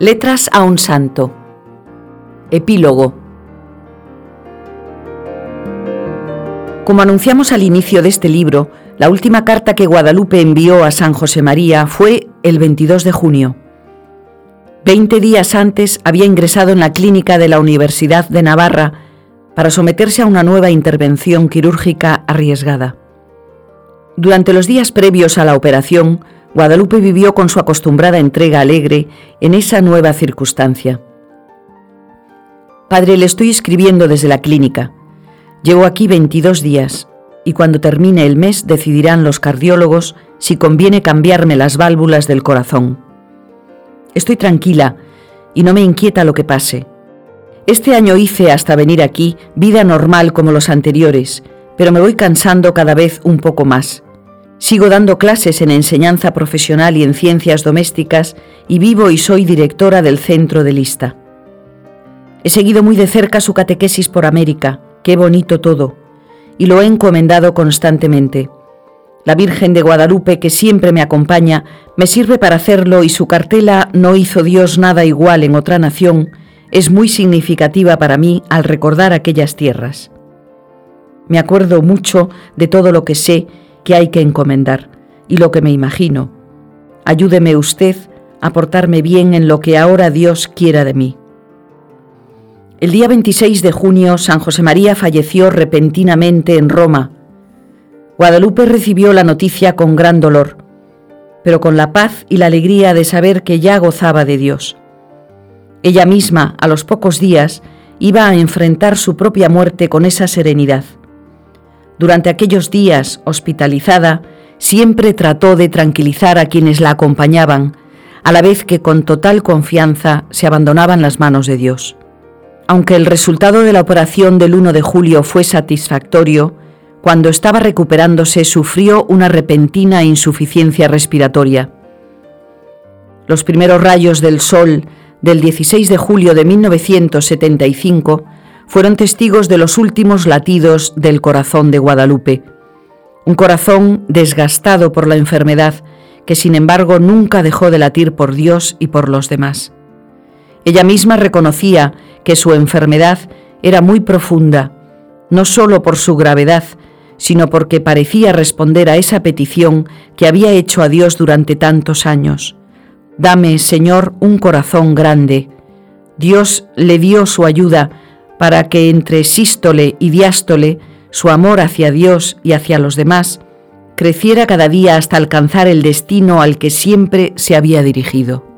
Letras a un santo. Epílogo. Como anunciamos al inicio de este libro, la última carta que Guadalupe envió a San José María fue el 22 de junio. Veinte días antes había ingresado en la clínica de la Universidad de Navarra para someterse a una nueva intervención quirúrgica arriesgada. Durante los días previos a la operación, Guadalupe vivió con su acostumbrada entrega alegre en esa nueva circunstancia. Padre, le estoy escribiendo desde la clínica. Llevo aquí 22 días y cuando termine el mes decidirán los cardiólogos si conviene cambiarme las válvulas del corazón. Estoy tranquila y no me inquieta lo que pase. Este año hice hasta venir aquí vida normal como los anteriores, pero me voy cansando cada vez un poco más. Sigo dando clases en enseñanza profesional y en ciencias domésticas y vivo y soy directora del centro de lista. He seguido muy de cerca su catequesis por América, qué bonito todo, y lo he encomendado constantemente. La Virgen de Guadalupe, que siempre me acompaña, me sirve para hacerlo y su cartela No hizo Dios nada igual en otra nación es muy significativa para mí al recordar aquellas tierras. Me acuerdo mucho de todo lo que sé que hay que encomendar y lo que me imagino. Ayúdeme usted a portarme bien en lo que ahora Dios quiera de mí. El día 26 de junio San José María falleció repentinamente en Roma. Guadalupe recibió la noticia con gran dolor, pero con la paz y la alegría de saber que ya gozaba de Dios. Ella misma, a los pocos días, iba a enfrentar su propia muerte con esa serenidad. Durante aquellos días, hospitalizada, siempre trató de tranquilizar a quienes la acompañaban, a la vez que con total confianza se abandonaban las manos de Dios. Aunque el resultado de la operación del 1 de julio fue satisfactorio, cuando estaba recuperándose sufrió una repentina insuficiencia respiratoria. Los primeros rayos del sol del 16 de julio de 1975 fueron testigos de los últimos latidos del corazón de Guadalupe, un corazón desgastado por la enfermedad que sin embargo nunca dejó de latir por Dios y por los demás. Ella misma reconocía que su enfermedad era muy profunda, no sólo por su gravedad, sino porque parecía responder a esa petición que había hecho a Dios durante tantos años. Dame, Señor, un corazón grande. Dios le dio su ayuda para que entre sístole y diástole su amor hacia Dios y hacia los demás creciera cada día hasta alcanzar el destino al que siempre se había dirigido.